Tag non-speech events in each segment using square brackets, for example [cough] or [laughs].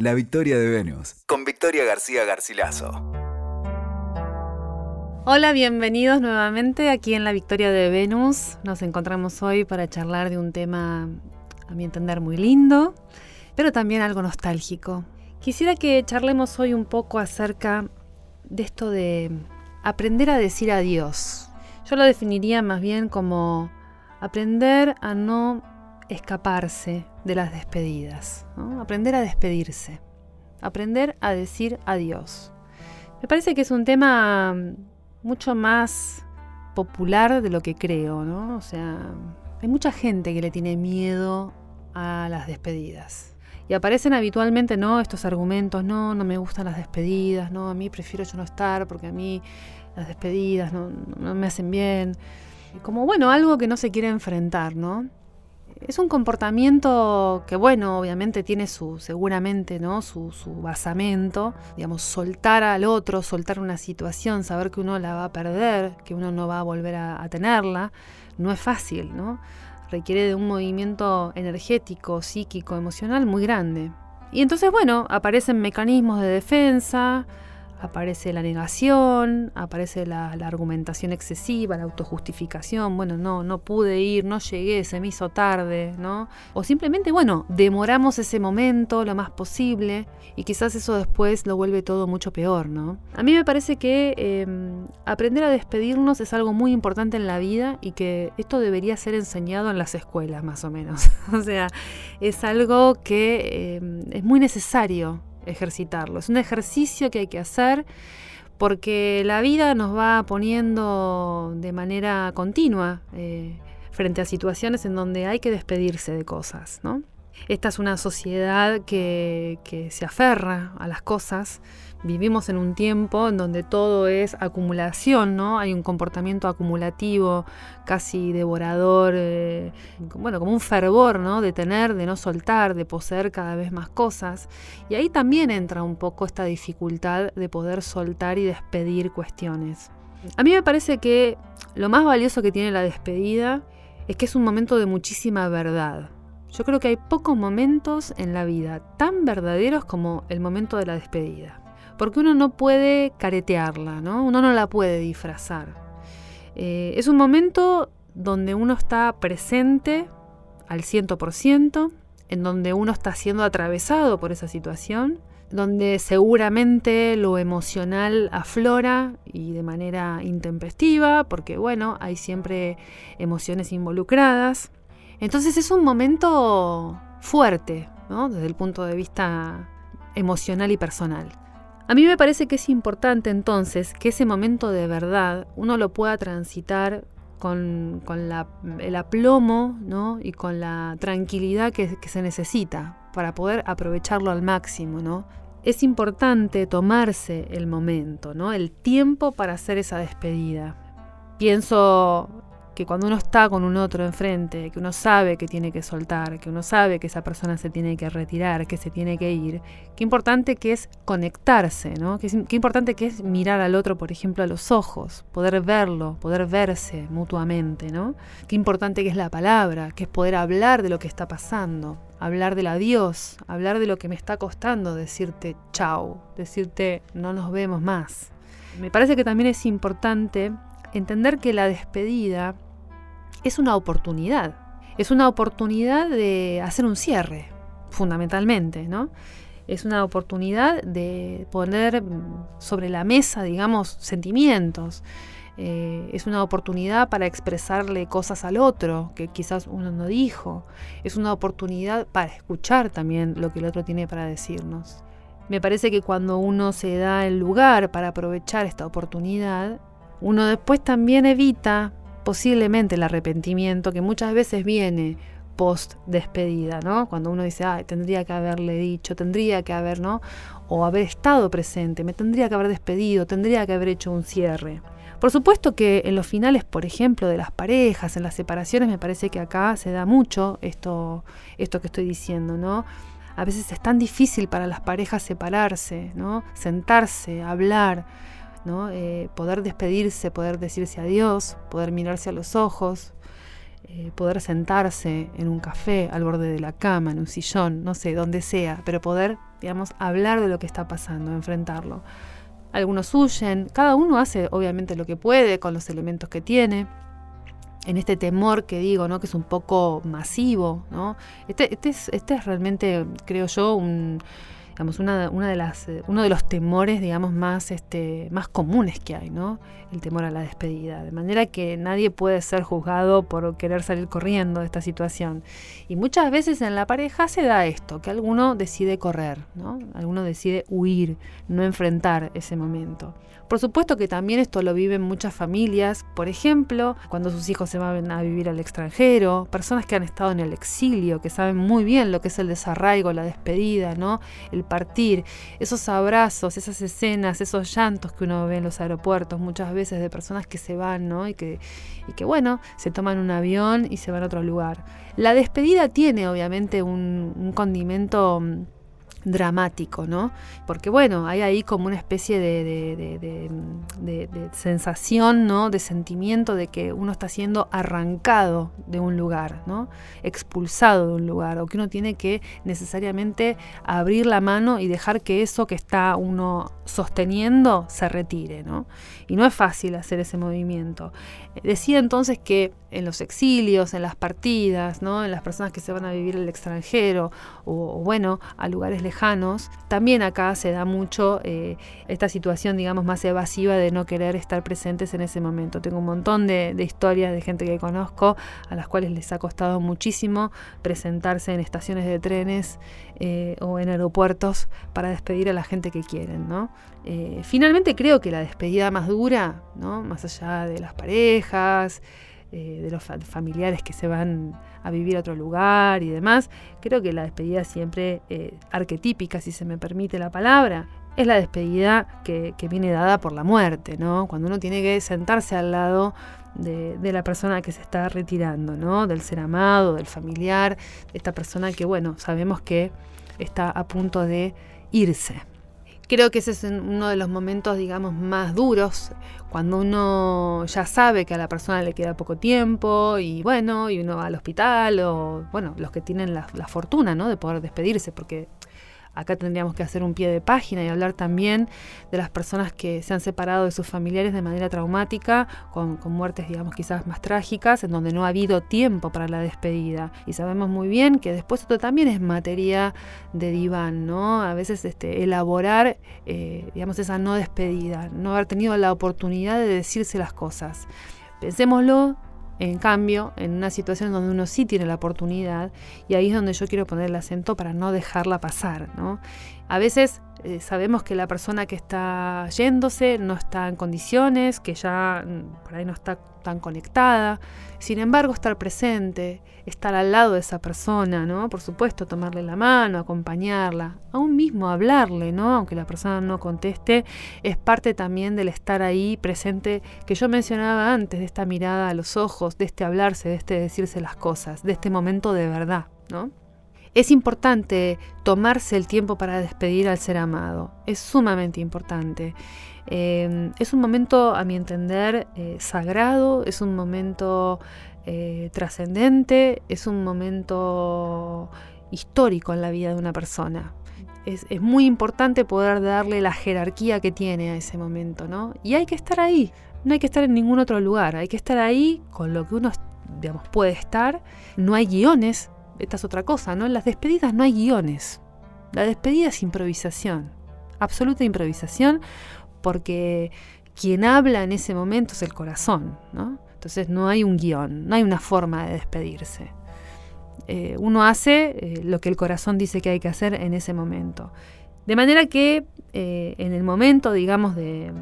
La Victoria de Venus, con Victoria García Garcilaso. Hola, bienvenidos nuevamente aquí en La Victoria de Venus. Nos encontramos hoy para charlar de un tema, a mi entender, muy lindo, pero también algo nostálgico. Quisiera que charlemos hoy un poco acerca de esto de aprender a decir adiós. Yo lo definiría más bien como aprender a no escaparse de las despedidas, aprender a despedirse, aprender a decir adiós. Me parece que es un tema mucho más popular de lo que creo, ¿no? O sea, hay mucha gente que le tiene miedo a las despedidas. Y aparecen habitualmente, ¿no? Estos argumentos, no, no me gustan las despedidas, no, a mí prefiero yo no estar porque a mí las despedidas no, no me hacen bien. Como, bueno, algo que no se quiere enfrentar, ¿no? Es un comportamiento que, bueno, obviamente tiene su, seguramente, ¿no? Su, basamento, digamos, soltar al otro, soltar una situación, saber que uno la va a perder, que uno no va a volver a, a tenerla, no es fácil, ¿no? Requiere de un movimiento energético, psíquico, emocional muy grande. Y entonces, bueno, aparecen mecanismos de defensa, aparece la negación, aparece la, argumentación excesiva, la autojustificación, bueno, no, no pude ir, no llegué, se me hizo tarde, ¿no? O simplemente, bueno, demoramos ese momento lo más posible y quizás eso después lo vuelve todo mucho peor, ¿no? A mí me parece que em, aprender a despedirnos es algo muy importante en la vida y que esto debería ser enseñado en las escuelas, más o menos. [laughs] o sea, es algo que em, es muy necesario ejercitarlo. Es un ejercicio que hay que hacer porque la vida nos va poniendo de manera continua eh, frente a situaciones en donde hay que despedirse de cosas. ¿no? Esta es una sociedad que, que se aferra a las cosas vivimos en un tiempo en donde todo es acumulación, ¿no? Hay un comportamiento acumulativo, casi devorador, eh, bueno, como un fervor, ¿no? De tener, de no soltar, de poseer cada vez más cosas. Y ahí también entra un poco esta dificultad de poder soltar y despedir cuestiones. A mí me parece que lo más valioso que tiene la despedida es que es un momento de muchísima verdad. Yo creo que hay pocos momentos en la vida tan verdaderos como el momento de la despedida porque uno no puede caretearla, ¿no? Uno no la puede disfrazar. Eh, es un momento donde uno está presente al 100%, en donde uno está siendo atravesado por esa situación, donde seguramente lo emocional aflora y de manera intempestiva, porque bueno, hay siempre emociones involucradas. Entonces es un momento fuerte, ¿no? desde el punto de vista emocional y personal. A mí me parece que es importante entonces que ese momento de verdad uno lo pueda transitar con, el aplomo ¿no? y con la tranquilidad que, que, se necesita para poder aprovecharlo al máximo. ¿no? Es importante tomarse el momento, ¿no? el tiempo para hacer esa despedida. Pienso que cuando uno está con un otro enfrente, que uno sabe que tiene que soltar, que uno sabe que esa persona se tiene que retirar, que se tiene que ir, qué importante que es conectarse, ¿no? Qué, importante que es mirar al otro, por ejemplo, a los ojos, poder verlo, poder verse mutuamente, ¿no? Qué importante que es la palabra, que es poder hablar de lo que está pasando, hablar del adiós, hablar de lo que me está costando decirte chao, decirte no nos vemos más. Me parece que también es importante entender que la despedida es una oportunidad. Es una oportunidad de hacer un cierre, fundamentalmente, ¿no? Es una oportunidad de poner sobre la mesa, digamos, sentimientos. Eh, es una oportunidad para expresarle cosas al otro que quizás uno no dijo. Es una oportunidad para escuchar también lo que el otro tiene para decirnos. Me parece que cuando uno se da el lugar para aprovechar esta oportunidad, uno después también evita posiblemente el arrepentimiento que muchas veces viene post despedida, ¿no? Cuando uno dice, ay, tendría que haberle dicho, tendría que haber, ¿no? O haber estado presente, me tendría que haber despedido, tendría que haber hecho un cierre. Por supuesto que en los finales, por ejemplo, de las parejas, en las separaciones, me parece que acá se da mucho esto, esto que estoy diciendo, ¿no? A veces es tan difícil para las parejas separarse, ¿no? Sentarse, hablar, eh, poder despedirse, poder decirse adiós, poder mirarse a los ojos. eh, poder sentarse en un café, al borde de la cama, en un sillón, no sé, donde sea, pero poder, digamos, hablar de lo que está pasando, enfrentarlo. Algunos huyen, cada uno hace obviamente lo que puede con los elementos que tiene. En este temor que digo, ¿no? que es un poco masivo, ¿no? Este, este, es, este es realmente, creo yo, un, digamos, una, una de las, eh, uno de los temores, digamos, más, este, más comunes que hay, ¿no? El temor a la despedida. De manera que nadie puede ser juzgado por querer salir corriendo de esta situación. Y muchas veces en la pareja se da esto, que alguno decide correr, ¿no? Alguno decide huir, no enfrentar ese momento. Por supuesto que también esto lo viven muchas familias, por ejemplo, cuando sus hijos se van a vivir al extranjero, personas que han estado en el exilio, que saben muy bien lo que es el desarraigo, la despedida, ¿no? El partir, esos abrazos, esas escenas, esos llantos que uno ve en los aeropuertos muchas veces de personas que se van, ¿no? Y que, y que bueno, se toman un avión y se van a otro lugar. La despedida tiene obviamente un, un condimento mm, dramático, ¿no? Porque bueno, hay ahí como una especie de, sensación, ¿no? De sentimiento de que uno está siendo arrancado de un lugar, ¿no? Expulsado de un lugar, o que uno tiene que necesariamente abrir la mano y dejar que eso que está uno sosteniendo se retire, ¿no? Y no es fácil hacer ese movimiento. Decía entonces que en los exilios, en las partidas, ¿no? en las personas que se van a vivir al extranjero o, bueno, a lugares lejanos, también acá se da mucho eh, esta situación, digamos, más evasiva de no querer estar presentes en ese momento. Tengo un montón de, historias de gente que conozco a las cuales les ha costado muchísimo presentarse en estaciones de trenes eh, o en aeropuertos para despedir a la gente que quieren, ¿no? Eh, finalmente creo que la despedida más dura, ¿no? Más allá de las parejas, eh, de los familiares que se van a vivir a otro lugar y demás, creo que la despedida siempre arquetípica, si se me permite la palabra, es la despedida que, viene dada por la muerte, ¿no? Cuando uno tiene que sentarse al lado de, de, la persona que se está retirando, ¿no? Del ser amado, del familiar, de esta persona que, bueno, sabemos que está a punto de irse. Creo que ese es uno de los momentos, digamos, más duros, cuando uno ya sabe que a la persona le queda poco tiempo y bueno, y uno va al hospital o, bueno, los que tienen la, la fortuna, ¿no? De poder despedirse, porque Acá tendríamos que hacer un pie de página y hablar también de las personas que se han separado de sus familiares de manera traumática, con, muertes, digamos, quizás más trágicas, en donde no ha habido tiempo para la despedida. Y sabemos muy bien que después esto también es materia de diván, ¿no? A veces este, elaborar, eh, digamos, esa no despedida, no haber tenido la oportunidad de decirse las cosas. Pensémoslo en cambio, en una situación donde uno sí tiene la oportunidad, y ahí es donde yo quiero poner el acento para no dejarla pasar, ¿no? A veces eh, sabemos que la persona que está yéndose no está en condiciones, que ya mm, por ahí no está tan conectada. Sin embargo, estar presente, estar al lado de esa persona, ¿no? Por supuesto, tomarle la mano, acompañarla, aún mismo hablarle, ¿no? Aunque la persona no conteste, es parte también del estar ahí presente que yo mencionaba antes, de esta mirada a los ojos, de este hablarse, de este decirse las cosas, de este momento de verdad, ¿no? Es importante tomarse el tiempo para despedir al ser amado, es sumamente importante. Em, es un momento, a mi entender, eh, sagrado, es un momento eh, trascendente, es un momento histórico en la vida de una persona. Es, es, muy importante poder darle la jerarquía que tiene a ese momento, ¿no? Y hay que estar ahí, no hay que estar en ningún otro lugar, hay que estar ahí con lo que uno, digamos, puede estar. No hay guiones, esta es otra cosa, ¿no? En las despedidas no hay guiones. La despedida es improvisación, absoluta improvisación, porque quien habla en ese momento es el corazón, ¿no? Entonces no hay un guion, no hay una forma de despedirse. Eh, uno hace eh, lo que el corazón dice que hay que hacer en ese momento. De manera que eh, en el momento, digamos, de,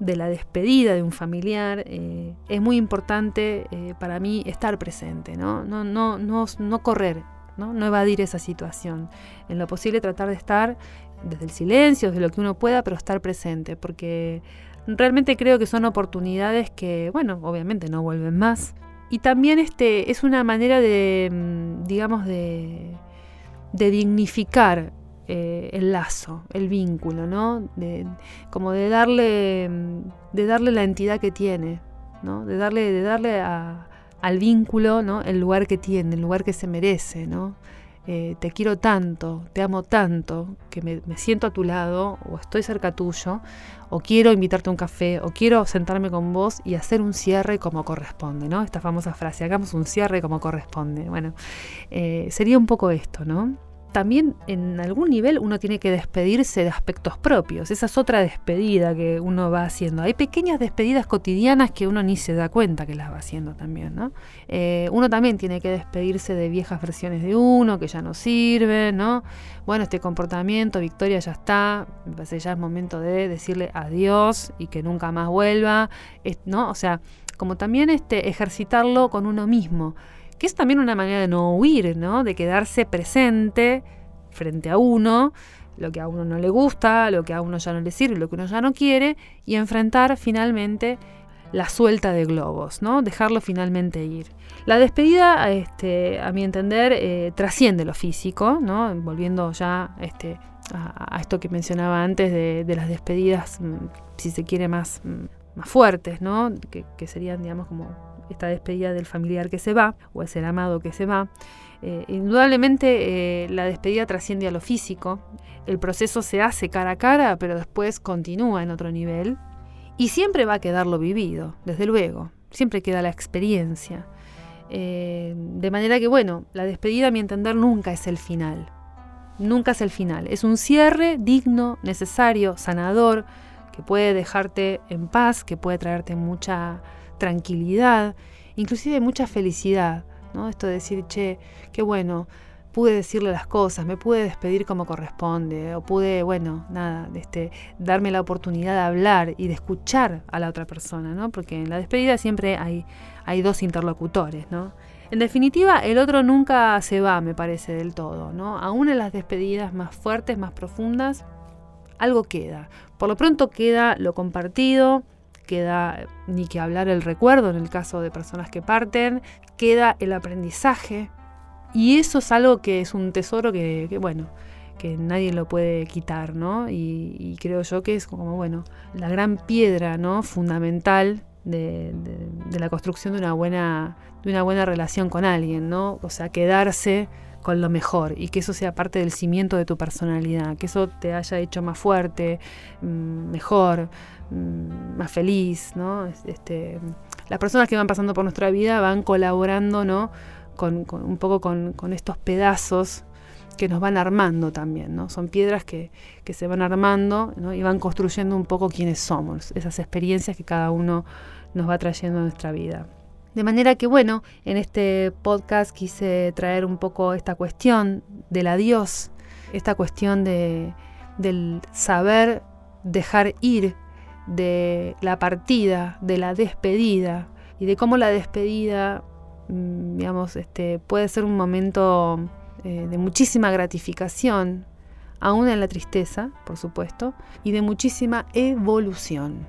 de la despedida de un familiar, eh, es muy importante eh, para mí estar presente, ¿no? No, no, no, no correr, ¿no? no evadir esa situación. En lo posible tratar de estar desde el silencio, desde lo que uno pueda, pero estar presente, porque realmente creo que son oportunidades que, bueno, obviamente no vuelven más. Y también este, es una manera de, mm, digamos, de, de dignificar eh, el lazo, el vínculo, ¿no? De, como de darle, de darle la entidad que tiene, ¿no? De darle, de darle a, al vínculo, ¿no? El lugar que tiene, el lugar que se merece, ¿no? Eh, te quiero tanto, te amo tanto, que me, siento a tu lado o estoy cerca tuyo, o quiero invitarte a un café, o quiero sentarme con vos y hacer un cierre como corresponde, ¿no? Esta famosa frase, hagamos un cierre como corresponde. Bueno, eh, sería un poco esto, ¿no? También en algún nivel uno tiene que despedirse de aspectos propios. Esa es otra despedida que uno va haciendo. Hay pequeñas despedidas cotidianas que uno ni se da cuenta que las va haciendo también. ¿no? Eh, uno también tiene que despedirse de viejas versiones de uno que ya no sirven. ¿no? Bueno, este comportamiento, Victoria, ya está. Ya es momento de decirle adiós y que nunca más vuelva. ¿no? O sea, como también este, ejercitarlo con uno mismo que es también una manera de no huir, ¿no? De quedarse presente frente a uno, lo que a uno no le gusta, lo que a uno ya no le sirve, lo que uno ya no quiere, y enfrentar finalmente la suelta de globos, ¿no? Dejarlo finalmente ir. La despedida, este, a mi entender, eh, trasciende lo físico, ¿no? Volviendo ya este, a, esto que mencionaba antes de, las despedidas, mm, si se quiere, más, mm, más fuertes, ¿no? Que, que serían, digamos, como esta despedida del familiar que se va o el ser amado que se va. Eh, indudablemente eh, la despedida trasciende a lo físico, el proceso se hace cara a cara, pero después continúa en otro nivel y siempre va a quedar lo vivido, desde luego, siempre queda la experiencia. Eh, de manera que, bueno, la despedida, a mi entender, nunca es el final. Nunca es el final. Es un cierre digno, necesario, sanador, que puede dejarte en paz, que puede traerte mucha tranquilidad, inclusive mucha felicidad, ¿no? Esto de decir, che, qué bueno, pude decirle las cosas, me pude despedir como corresponde, o pude, bueno, nada, este, darme la oportunidad de hablar y de escuchar a la otra persona, ¿no? Porque en la despedida siempre hay, hay dos interlocutores, ¿no? En definitiva, el otro nunca se va, me parece, del todo, ¿no? Aún en las despedidas más fuertes, más profundas, algo queda. Por lo pronto queda lo compartido, queda ni que hablar el recuerdo en el caso de personas que parten, queda el aprendizaje. Y eso es algo que es un tesoro que, bueno, que nadie lo puede quitar, ¿no? Y, creo yo que es como, bueno, la gran piedra, ¿no? Fundamental de, la construcción de una, buena, de una buena relación con alguien, ¿no? O sea, quedarse con lo mejor y que eso sea parte del cimiento de tu personalidad, que eso te haya hecho más fuerte, mm, mejor, mm, más feliz, ¿no? Este, las personas que van pasando por nuestra vida van colaborando, ¿no? Con, un poco con, estos pedazos que nos van armando también, ¿no? Son piedras que, se van armando y van construyendo un poco quiénes somos, esas experiencias que cada uno nos va trayendo a nuestra vida. De manera que bueno, en este podcast quise traer un poco esta cuestión del adiós, esta cuestión de, del saber dejar ir, de la partida, de la despedida y de cómo la despedida, mm, digamos, este, puede ser un momento eh, de muchísima gratificación, aún en la tristeza, por supuesto, y de muchísima evolución.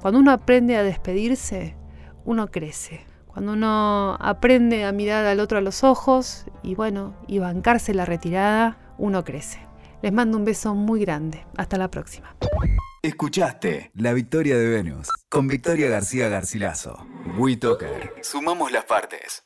Cuando uno aprende a despedirse, uno crece. Cuando uno aprende a mirar al otro a los ojos y bueno, y bancarse la retirada, uno crece. Les mando un beso muy grande. Hasta la próxima. Escuchaste La Victoria de Venus con Victoria García Garcilaso. WeToker. Sumamos las partes.